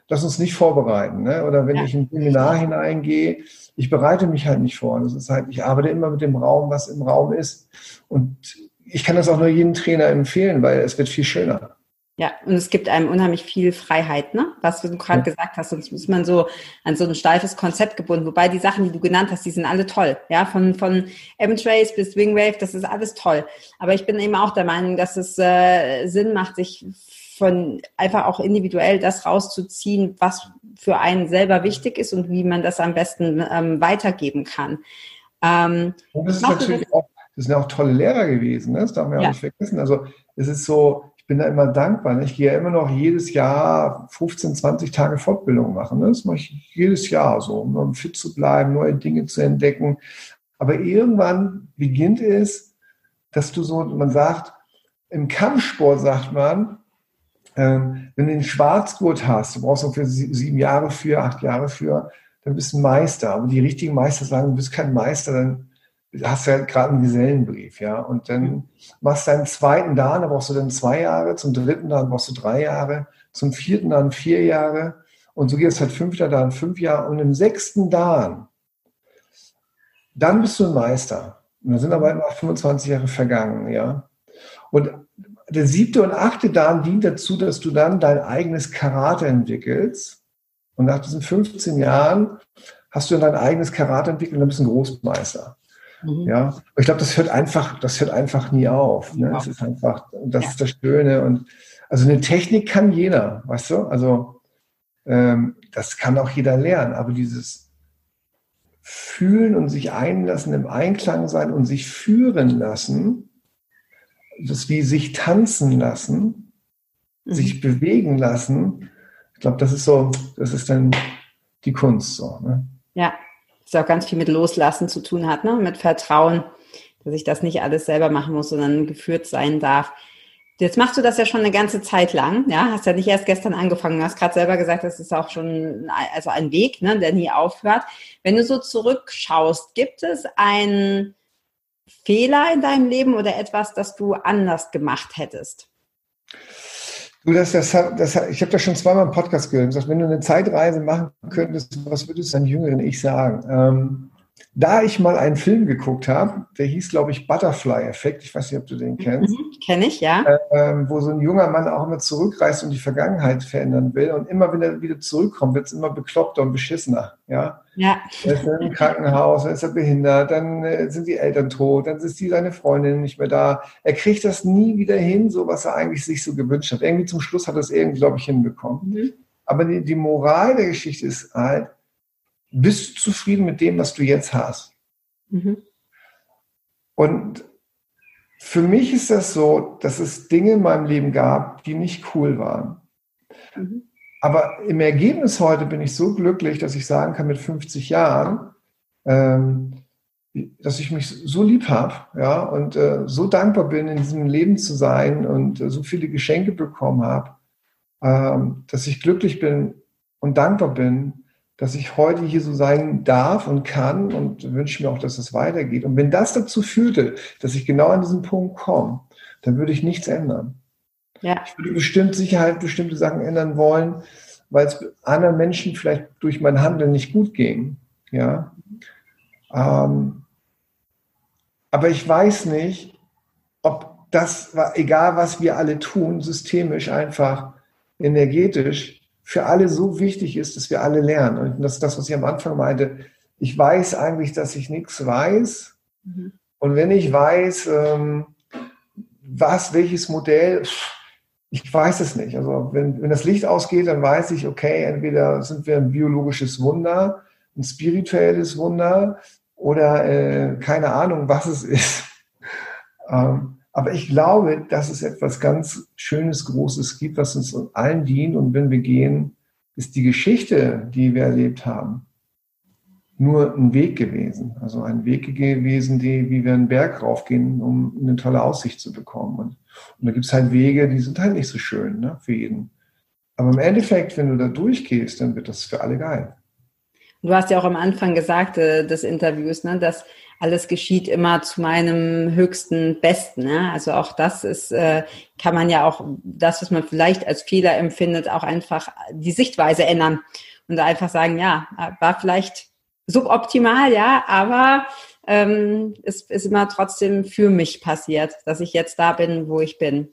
lass uns nicht vorbereiten. Ne? Oder wenn ja. ich in ein Seminar hineingehe, ich bereite mich halt nicht vor. Das ist halt, ich arbeite immer mit dem Raum, was im Raum ist. Und ich kann das auch nur jedem Trainer empfehlen, weil es wird viel schöner. Ja, und es gibt einem unheimlich viel Freiheit, ne? Was du gerade ja. gesagt hast, sonst ist man so an so ein steifes Konzept gebunden. Wobei die Sachen, die du genannt hast, die sind alle toll. Ja, von, von M-Trace bis Wingwave, das ist alles toll. Aber ich bin eben auch der Meinung, dass es äh, Sinn macht, sich von einfach auch individuell das rauszuziehen, was für einen selber wichtig ist und wie man das am besten ähm, weitergeben kann. Ähm, und das ist natürlich das, auch, das sind ja auch tolle Lehrer gewesen, ne? das darf man ja auch nicht vergessen. Also es ist so, ich bin da immer dankbar. Ne? Ich gehe ja immer noch jedes Jahr 15, 20 Tage Fortbildung machen. Ne? Das mache ich jedes Jahr so, um fit zu bleiben, neue Dinge zu entdecken. Aber irgendwann beginnt es, dass du so, man sagt, im Kampfsport sagt man, ähm, wenn du den Schwarzgurt hast, du brauchst auch für sieben Jahre für, acht Jahre für, dann bist du ein Meister. Aber die richtigen Meister sagen, du bist kein Meister, dann hast du ja gerade einen Gesellenbrief, ja. Und dann machst du deinen zweiten Dan, da brauchst du dann zwei Jahre, zum dritten Dan brauchst du drei Jahre, zum vierten Dan vier Jahre und so geht es halt fünfter Dan fünf Jahre und im sechsten Dan, dann bist du ein Meister. Und dann sind aber immer 25 Jahre vergangen, ja. Und der siebte und achte Dan dient dazu, dass du dann dein eigenes Karate entwickelst. Und nach diesen 15 Jahren hast du dein eigenes Karate entwickelt und dann bist du ein Großmeister. Mhm. Ja, ich glaube, das hört einfach, das hört einfach nie auf. Ne? Das ist einfach, das ja. ist das Schöne. Und also eine Technik kann jeder, weißt du? Also ähm, das kann auch jeder lernen. Aber dieses Fühlen und sich einlassen, im Einklang sein und sich führen lassen, das wie sich tanzen lassen, mhm. sich bewegen lassen. Ich glaube, das ist so, das ist dann die Kunst so. Ne? Ja, das auch ganz viel mit Loslassen zu tun hat, ne? mit Vertrauen, dass ich das nicht alles selber machen muss, sondern geführt sein darf. Jetzt machst du das ja schon eine ganze Zeit lang, ja, hast ja nicht erst gestern angefangen, du hast gerade selber gesagt, das ist auch schon also ein Weg, ne, der nie aufhört. Wenn du so zurückschaust, gibt es ein Fehler in deinem Leben oder etwas, das du anders gemacht hättest? Du, das, das, das, ich habe das schon zweimal im Podcast gehört. Wenn du eine Zeitreise machen könntest, was würdest du deinem jüngeren Ich sagen? Ähm, da ich mal einen Film geguckt habe, der hieß, glaube ich, Butterfly-Effekt. Ich weiß nicht, ob du den kennst. Mhm, Kenne ich, ja. Ähm, wo so ein junger Mann auch immer zurückreist und die Vergangenheit verändern will. Und immer, wenn er wieder zurückkommt, wird es immer bekloppter und beschissener. Ja. ja. Er ist im Krankenhaus, dann ist er behindert, dann äh, sind die Eltern tot, dann ist die seine Freundin nicht mehr da. Er kriegt das nie wieder hin, so was er eigentlich sich so gewünscht hat. Irgendwie zum Schluss hat er es irgendwie, glaube ich, hinbekommen. Mhm. Aber die, die Moral der Geschichte ist halt, bist du zufrieden mit dem, was du jetzt hast? Mhm. Und für mich ist das so, dass es Dinge in meinem Leben gab, die nicht cool waren. Mhm. Aber im Ergebnis heute bin ich so glücklich, dass ich sagen kann, mit 50 Jahren, ähm, dass ich mich so lieb habe, ja, und äh, so dankbar bin, in diesem Leben zu sein und äh, so viele Geschenke bekommen habe, ähm, dass ich glücklich bin und dankbar bin, dass ich heute hier so sein darf und kann und wünsche mir auch, dass es weitergeht. Und wenn das dazu führte, dass ich genau an diesen Punkt komme, dann würde ich nichts ändern. Ja. Ich würde bestimmt Sicherheit bestimmte Sachen ändern wollen, weil es anderen Menschen vielleicht durch mein Handeln nicht gut ging. Ja. Ähm, aber ich weiß nicht, ob das, egal was wir alle tun, systemisch einfach energetisch für alle so wichtig ist, dass wir alle lernen. Und das ist das, was ich am Anfang meinte. Ich weiß eigentlich, dass ich nichts weiß. Mhm. Und wenn ich weiß, ähm, was, welches Modell, ich weiß es nicht. Also wenn, wenn das Licht ausgeht, dann weiß ich, okay, entweder sind wir ein biologisches Wunder, ein spirituelles Wunder oder äh, keine Ahnung, was es ist. (laughs) ähm, aber ich glaube, dass es etwas ganz Schönes, Großes gibt, was uns allen dient. Und wenn wir gehen, ist die Geschichte, die wir erlebt haben, nur ein Weg gewesen. Also ein Weg gewesen, die, wie wir einen Berg raufgehen, um eine tolle Aussicht zu bekommen. Und, und da gibt es halt Wege, die sind halt nicht so schön ne, für jeden. Aber im Endeffekt, wenn du da durchgehst, dann wird das für alle geil. Du hast ja auch am Anfang gesagt äh, des Interviews, ne, dass alles geschieht immer zu meinem höchsten Besten. Ne? Also auch das ist, äh, kann man ja auch das, was man vielleicht als Fehler empfindet, auch einfach die Sichtweise ändern und einfach sagen, ja, war vielleicht suboptimal, ja, aber ähm, es ist immer trotzdem für mich passiert, dass ich jetzt da bin, wo ich bin.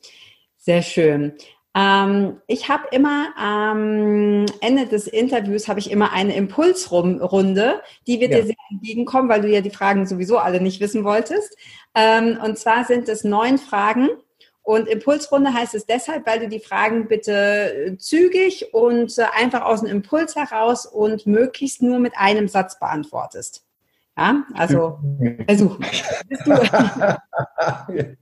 Sehr schön. Ähm, ich habe immer am Ende des Interviews habe ich immer eine Impulsrunde, die wird ja. dir sehr entgegenkommen, weil du ja die Fragen sowieso alle nicht wissen wolltest. Ähm, und zwar sind es neun Fragen. Und Impulsrunde heißt es deshalb, weil du die Fragen bitte zügig und äh, einfach aus dem Impuls heraus und möglichst nur mit einem Satz beantwortest. Ja, also (laughs) versuch. Bist du, (laughs) (laughs)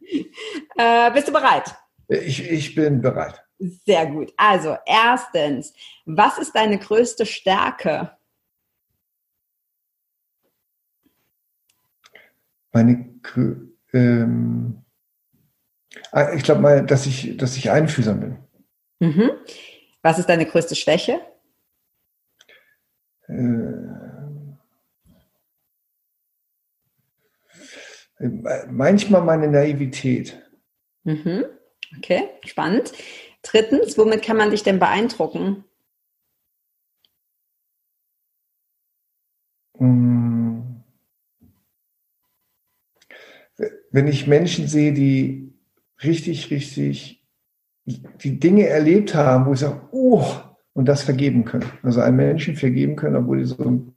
äh, bist du bereit? Ich, ich bin bereit. Sehr gut. Also, erstens, was ist deine größte Stärke? Meine, ähm, ah, ich glaube mal, dass ich, dass ich einfühlsam bin. Mhm. Was ist deine größte Schwäche? Äh, manchmal meine Naivität. Mhm. Okay, spannend. Drittens, womit kann man dich denn beeindrucken? Hm. Wenn ich Menschen sehe, die richtig, richtig die Dinge erlebt haben, wo ich sage, oh, und das vergeben können. Also einen Menschen vergeben können, obwohl die so.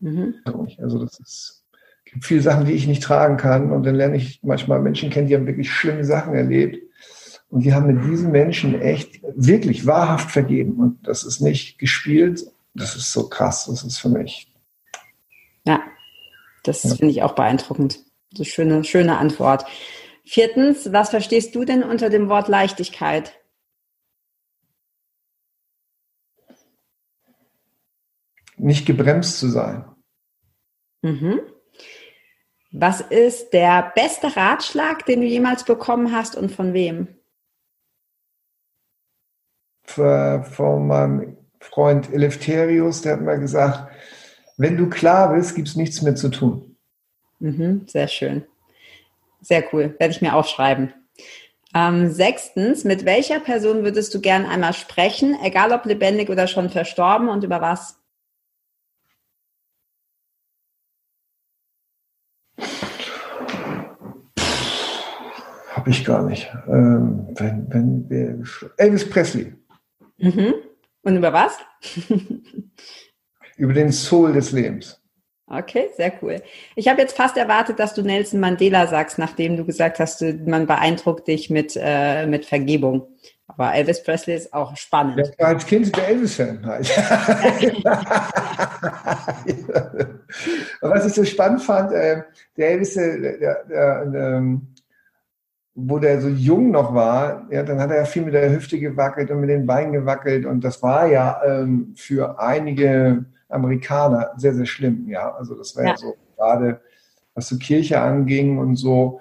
Mhm. Also das ist, gibt viele Sachen, die ich nicht tragen kann. Und dann lerne ich manchmal Menschen kennen, die haben wirklich schlimme Sachen erlebt. Und wir haben mit diesen Menschen echt wirklich wahrhaft vergeben. Und das ist nicht gespielt. Das ist so krass. Das ist für mich. Ja, das ja. finde ich auch beeindruckend. So schöne, schöne Antwort. Viertens, was verstehst du denn unter dem Wort Leichtigkeit? Nicht gebremst zu sein. Mhm. Was ist der beste Ratschlag, den du jemals bekommen hast und von wem? Äh, von meinem Freund Eleftherius, der hat mal gesagt, wenn du klar bist, gibt es nichts mehr zu tun. Mhm, sehr schön. Sehr cool. Werde ich mir aufschreiben. Ähm, sechstens, mit welcher Person würdest du gern einmal sprechen, egal ob lebendig oder schon verstorben und über was? Habe ich gar nicht. Ähm, wenn, wenn wir, Elvis Presley. Mhm. Und über was? über den Soul des Lebens. Okay, sehr cool. Ich habe jetzt fast erwartet, dass du Nelson Mandela sagst, nachdem du gesagt hast, man beeindruckt dich mit, äh, mit Vergebung. Aber Elvis Presley ist auch spannend. War als Kind der Elvis-Fan (laughs) (laughs) halt. was ich so spannend fand, äh, der Elvis, äh, der, der, der, ähm, wo der so jung noch war, ja, dann hat er ja viel mit der Hüfte gewackelt und mit den Beinen gewackelt und das war ja ähm, für einige Amerikaner sehr, sehr schlimm, ja. Also das war ja, ja so gerade, was so Kirche anging und so.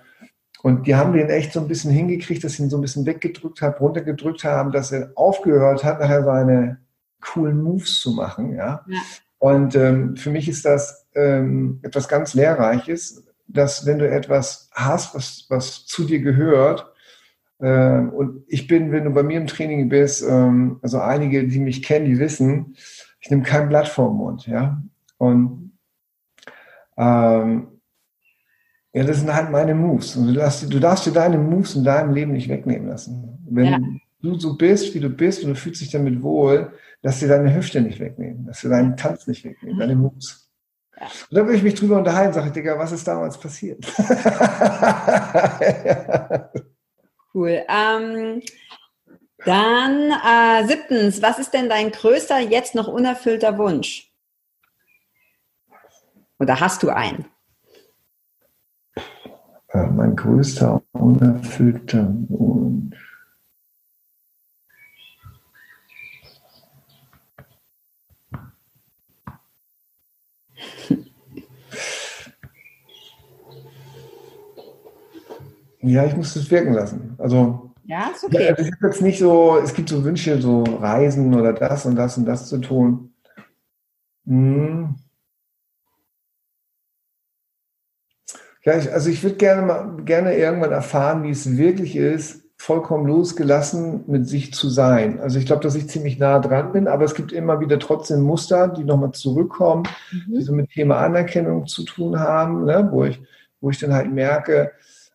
Und die haben den echt so ein bisschen hingekriegt, dass sie ihn so ein bisschen weggedrückt haben, runtergedrückt haben, dass er aufgehört hat, nachher seine coolen Moves zu machen, ja. ja. Und ähm, für mich ist das ähm, etwas ganz Lehrreiches, dass wenn du etwas hast, was, was zu dir gehört, ähm, und ich bin, wenn du bei mir im Training bist, ähm, also einige, die mich kennen, die wissen, ich nehme kein Blatt vor Mund, ja. Und ähm, ja, das sind halt meine Moves. Und du darfst, du darfst dir deine Moves in deinem Leben nicht wegnehmen lassen. Wenn ja. du so bist, wie du bist und du fühlst dich damit wohl, lass dir deine Hüfte nicht wegnehmen, lass dir deinen Tanz nicht wegnehmen, deine Moves. Ja. Und dann würde ich mich drüber unterhalten, sage ich, Digga, was ist damals passiert? (laughs) cool. Ähm, dann äh, siebtens, was ist denn dein größter, jetzt noch unerfüllter Wunsch? Oder hast du einen? Äh, mein größter unerfüllter Wunsch. (laughs) Ja, ich muss es wirken lassen. Also, ja, ist okay. Ja, es ist jetzt nicht so, es gibt so Wünsche, so Reisen oder das und das und das zu tun. Hm. Ja, ich, also ich würde gerne mal gerne irgendwann erfahren, wie es wirklich ist, vollkommen losgelassen mit sich zu sein. Also ich glaube, dass ich ziemlich nah dran bin, aber es gibt immer wieder trotzdem Muster, die nochmal zurückkommen, mhm. die so mit Thema Anerkennung zu tun haben, ne? wo, ich, wo ich dann halt merke,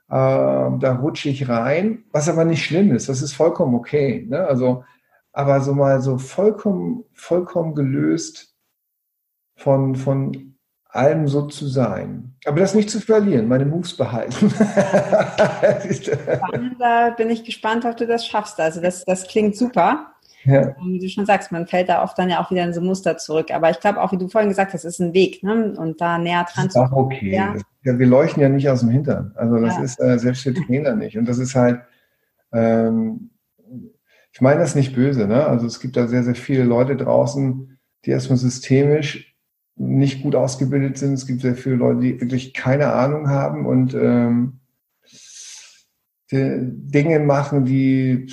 äh, da rutsche ich rein, was aber nicht schlimm ist, das ist vollkommen okay. Ne? Also, aber so mal so vollkommen, vollkommen gelöst von, von allem so zu sein. Aber das nicht zu verlieren, meine Moves behalten. (laughs) da bin ich gespannt, ob du das schaffst. Also das, das klingt super. Ja. Wie du schon sagst, man fällt da oft dann ja auch wieder in so Muster zurück. Aber ich glaube auch, wie du vorhin gesagt hast, ist ein Weg. Ne? Und da näher dran zu kommen. okay. Ja. ja. wir leuchten ja nicht aus dem Hintern. Also das ja. ist äh, selbst für Trainer nicht. Und das ist halt, ähm, ich meine das nicht böse. Ne? Also es gibt da sehr, sehr viele Leute draußen, die erstmal systemisch nicht gut ausgebildet sind. Es gibt sehr viele Leute, die wirklich keine Ahnung haben und ähm, Dinge machen, die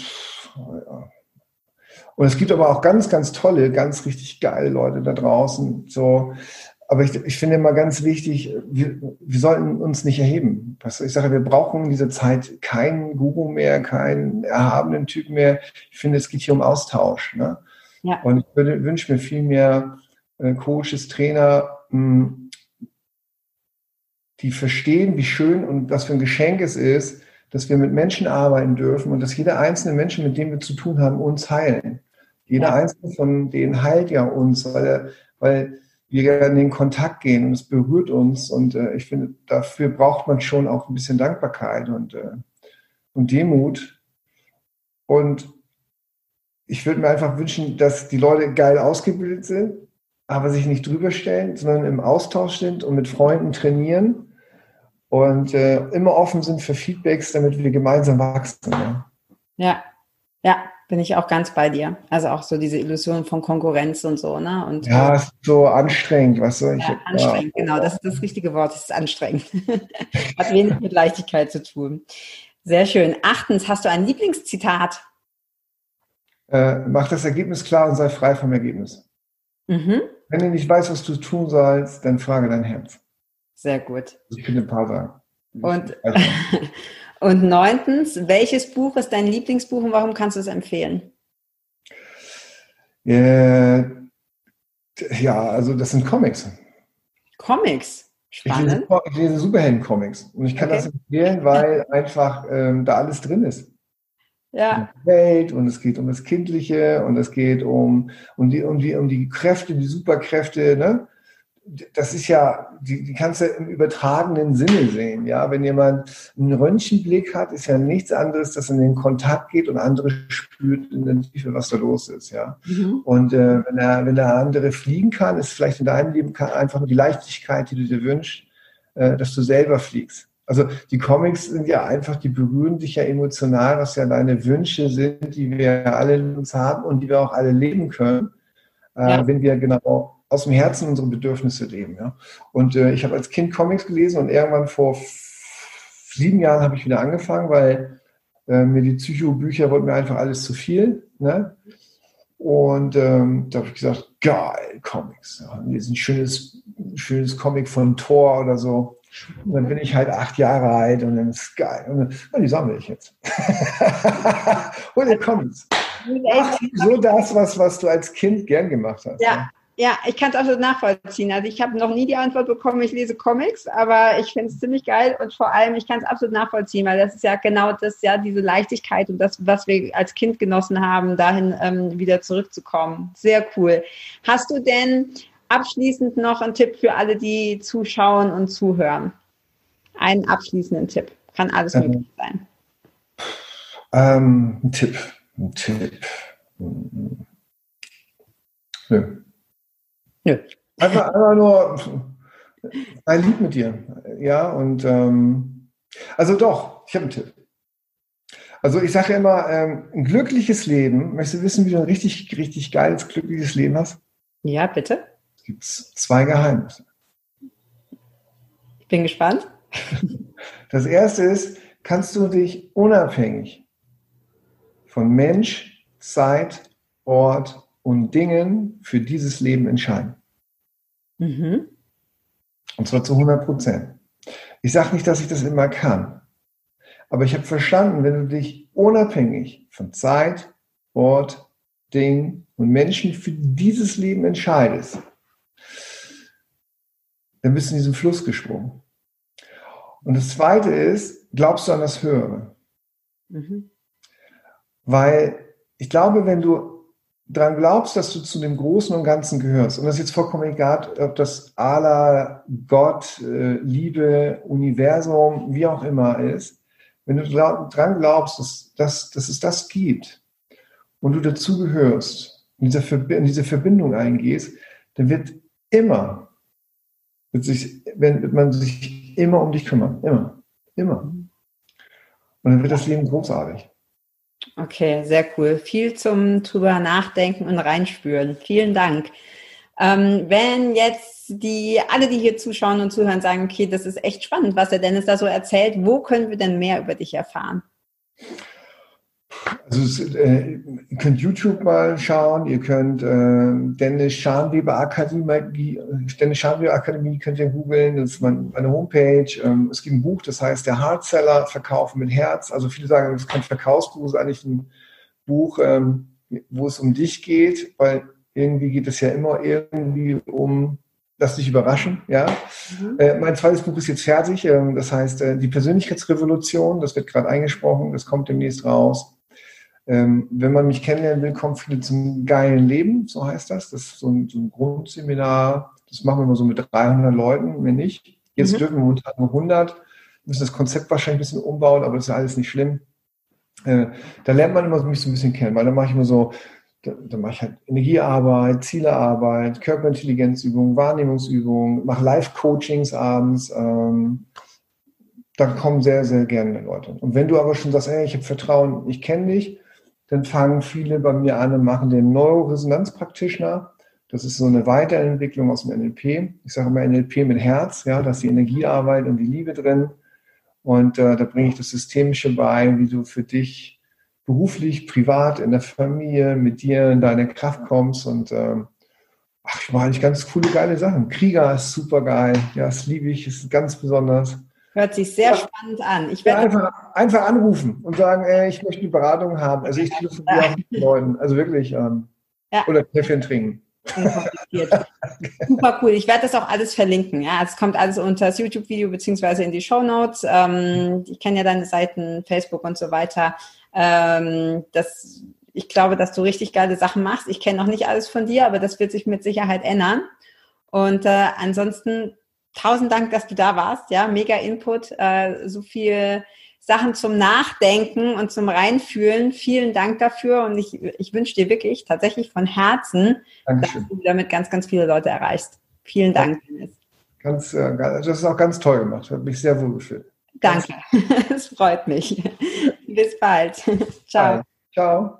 und es gibt aber auch ganz, ganz tolle, ganz richtig geile Leute da draußen. So, aber ich, ich finde immer ganz wichtig, wir, wir sollten uns nicht erheben. Ich sage, wir brauchen in dieser Zeit keinen Guru mehr, keinen erhabenen Typ mehr. Ich finde, es geht hier um Austausch. Ne? Ja. Und ich würde, wünsche mir viel mehr Coaches, Trainer, hm, die verstehen, wie schön und was für ein Geschenk es ist, dass wir mit Menschen arbeiten dürfen und dass jeder einzelne Mensch, mit dem wir zu tun haben, uns heilen. Jeder ja. einzelne von denen heilt ja uns, weil, weil wir in den Kontakt gehen und es berührt uns. Und äh, ich finde, dafür braucht man schon auch ein bisschen Dankbarkeit und, äh, und Demut. Und ich würde mir einfach wünschen, dass die Leute geil ausgebildet sind, aber sich nicht drüber stellen, sondern im Austausch sind und mit Freunden trainieren und äh, immer offen sind für Feedbacks, damit wir gemeinsam wachsen. Ja. ja, ja, bin ich auch ganz bei dir. Also auch so diese Illusion von Konkurrenz und so, ne? Und, ja, ist so anstrengend, was soll ich? Ja, anstrengend, ja. genau, das ist das richtige Wort, es ist anstrengend. (laughs) Hat wenig mit Leichtigkeit zu tun. Sehr schön. Achtens, hast du ein Lieblingszitat? Äh, mach das Ergebnis klar und sei frei vom Ergebnis. Mhm. Wenn du nicht weißt, was du tun sollst, dann frage dein Herz. Sehr gut. Ich finde ein paar sagen. Und, (laughs) und neuntens, welches Buch ist dein Lieblingsbuch und warum kannst du es empfehlen? Äh, ja, also das sind Comics. Comics? Spannend. Ich lese, ich lese Superhelden-Comics und ich kann okay. das empfehlen, weil einfach ähm, da alles drin ist. Ja. Um Welt und es geht um das Kindliche und es geht um, um, die, um, die, um die Kräfte, die Superkräfte, ne? das ist ja, die, die kannst du im übertragenen Sinne sehen. Ja, wenn jemand einen Röntgenblick hat, ist ja nichts anderes, dass er in den Kontakt geht und andere spürt in der Tiefe, was da los ist. Ja, mhm. und äh, wenn er, wenn er andere fliegen kann, ist vielleicht in deinem Leben einfach nur die Leichtigkeit, die du dir wünschst, äh, dass du selber fliegst. Also die Comics sind ja einfach, die berühren dich ja emotional, was ja deine Wünsche sind, die wir alle in uns haben und die wir auch alle leben können, äh, ja. wenn wir genau aus dem Herzen unsere Bedürfnisse leben. Ja? Und äh, ich habe als Kind Comics gelesen und irgendwann vor sieben Jahren habe ich wieder angefangen, weil äh, mir die Psycho-Bücher wollten mir einfach alles zu viel. Ne? Und ähm, da habe ich gesagt, geil, Comics. Ja, hier ist ein schönes, schönes Comic von Thor oder so. Und dann bin ich halt acht Jahre alt und dann ist es geil. Und, dann, und die sammle ich jetzt. Hol dir Comics. so das, was, was du als Kind gern gemacht hast. Ja, ne? Ja, ich kann es absolut nachvollziehen. Also ich habe noch nie die Antwort bekommen, ich lese Comics, aber ich finde es ziemlich geil und vor allem, ich kann es absolut nachvollziehen, weil das ist ja genau das, ja, diese Leichtigkeit und das, was wir als Kind genossen haben, dahin ähm, wieder zurückzukommen. Sehr cool. Hast du denn abschließend noch einen Tipp für alle, die zuschauen und zuhören? Einen abschließenden Tipp. Kann alles ähm, möglich sein. Ähm, ein Tipp. Ein Tipp. Nö. Nö. Einfach, einfach nur ein Lied mit dir. Ja, und ähm, also doch, ich habe einen Tipp. Also ich sage immer, ähm, ein glückliches Leben, möchtest du wissen, wie du ein richtig, richtig geiles, glückliches Leben hast? Ja, bitte. Es gibt zwei Geheimnisse. Ich bin gespannt. (laughs) Das erste ist, kannst du dich unabhängig von Mensch, Zeit, Ort und Dingen für dieses Leben entscheiden. Mhm. Und zwar zu 100 Prozent. Ich sage nicht, dass ich das immer kann, aber ich habe verstanden, wenn du dich unabhängig von Zeit, Ort, Ding und Menschen für dieses Leben entscheidest, dann bist du in diesen Fluss gesprungen. Und das Zweite ist, glaubst du an das Höhere? Mhm. Weil ich glaube, wenn du dran glaubst, dass du zu dem Großen und Ganzen gehörst, und das ist jetzt vollkommen egal, ob das Allah, Gott, äh, Liebe, Universum, wie auch immer ist, wenn du dran glaubst, dass, dass, dass es das gibt und du dazugehörst, in, in diese Verbindung eingehst, dann wird immer, wird, sich, wird man sich immer um dich kümmern. Immer. Immer. Und dann wird das Leben großartig. Okay, sehr cool. Viel zum drüber nachdenken und reinspüren. Vielen Dank. Ähm, wenn jetzt die, alle, die hier zuschauen und zuhören, sagen, okay, das ist echt spannend, was der Dennis da so erzählt, wo können wir denn mehr über dich erfahren? Also äh, ihr könnt YouTube mal schauen, ihr könnt äh, Dennis Scharnweber Akademie, Dennis Scharnweber Akademie könnt ihr googeln, das ist meine, Homepage. Ähm, es gibt ein Buch, das heißt der Hardseller Verkaufen mit Herz. Also viele sagen, das ist kein Verkaufsbuch, es ist eigentlich ein Buch, ähm, wo es um dich geht, weil irgendwie geht es ja immer irgendwie um Lass dich überraschen, ja. Mhm. Äh, mein zweites Buch ist jetzt fertig. Ähm, das heißt, äh, die Persönlichkeitsrevolution. Das wird gerade eingesprochen. Das kommt demnächst raus. Ähm, wenn man mich kennenlernen will, kommt viele zum geilen Leben, so heißt das. Das ist so ein, so ein Grundseminar, das machen wir immer so mit 300 Leuten, wenn nicht. Jetzt mhm. dürfen wir unter 100, müssen das Konzept wahrscheinlich ein bisschen umbauen, aber das ist alles nicht schlimm. Äh, da lernt man immer mich so ein bisschen kennen, weil da mache ich immer so, da, da mache ich halt Energiearbeit, Zielearbeit, Körperintelligenzübungen, Wahrnehmungsübungen, mache Live-Coachings abends. Ähm, da kommen sehr, sehr gerne Leute. Und wenn du aber schon sagst, ey, ich habe Vertrauen, ich kenne dich, dann fangen viele bei mir an und machen den Neuroresonanzpraktitioner. Das ist so eine Weiterentwicklung aus dem NLP. Ich sage immer NLP mit Herz, ja, da ist die Energiearbeit und die Liebe drin. Und äh, da bringe ich das Systemische bei, wie du für dich beruflich, privat, in der Familie, mit dir in deine Kraft kommst. Und äh, ach, ich mache eigentlich ganz coole, geile Sachen. Krieger ist super geil. Ja, das liebe ich, ist ganz besonders. Hört sich sehr ja. spannend an. Ich werde ja, einfach, einfach anrufen und sagen, ey, ich möchte die Beratung haben. Also ich telefoniere auch mit Leuten, also wirklich. Ähm, ja. Oder Käffchen trinken. Super cool. Ich werde das auch alles verlinken. Ja, es kommt alles unter das YouTube-Video beziehungsweise in die Show Notes. Ähm, ich kenne ja deine Seiten, Facebook und so weiter. Ähm, das, ich glaube, dass du richtig geile Sachen machst. Ich kenne noch nicht alles von dir, aber das wird sich mit Sicherheit ändern. Und äh, ansonsten tausend Dank, dass du da warst. Ja, mega Input, äh, so viel Sachen zum Nachdenken und zum Reinfühlen. Vielen Dank dafür und ich, ich wünsche dir wirklich tatsächlich von Herzen, Dankeschön. dass du damit ganz, ganz viele Leute erreichst. Vielen Dank, Dennis. Ganz, äh, das ist auch ganz toll gemacht. Hat mich sehr wohl gefühlt. Danke. (laughs) Es freut mich. (laughs) Bis bald. (laughs) Ciao. Ciao.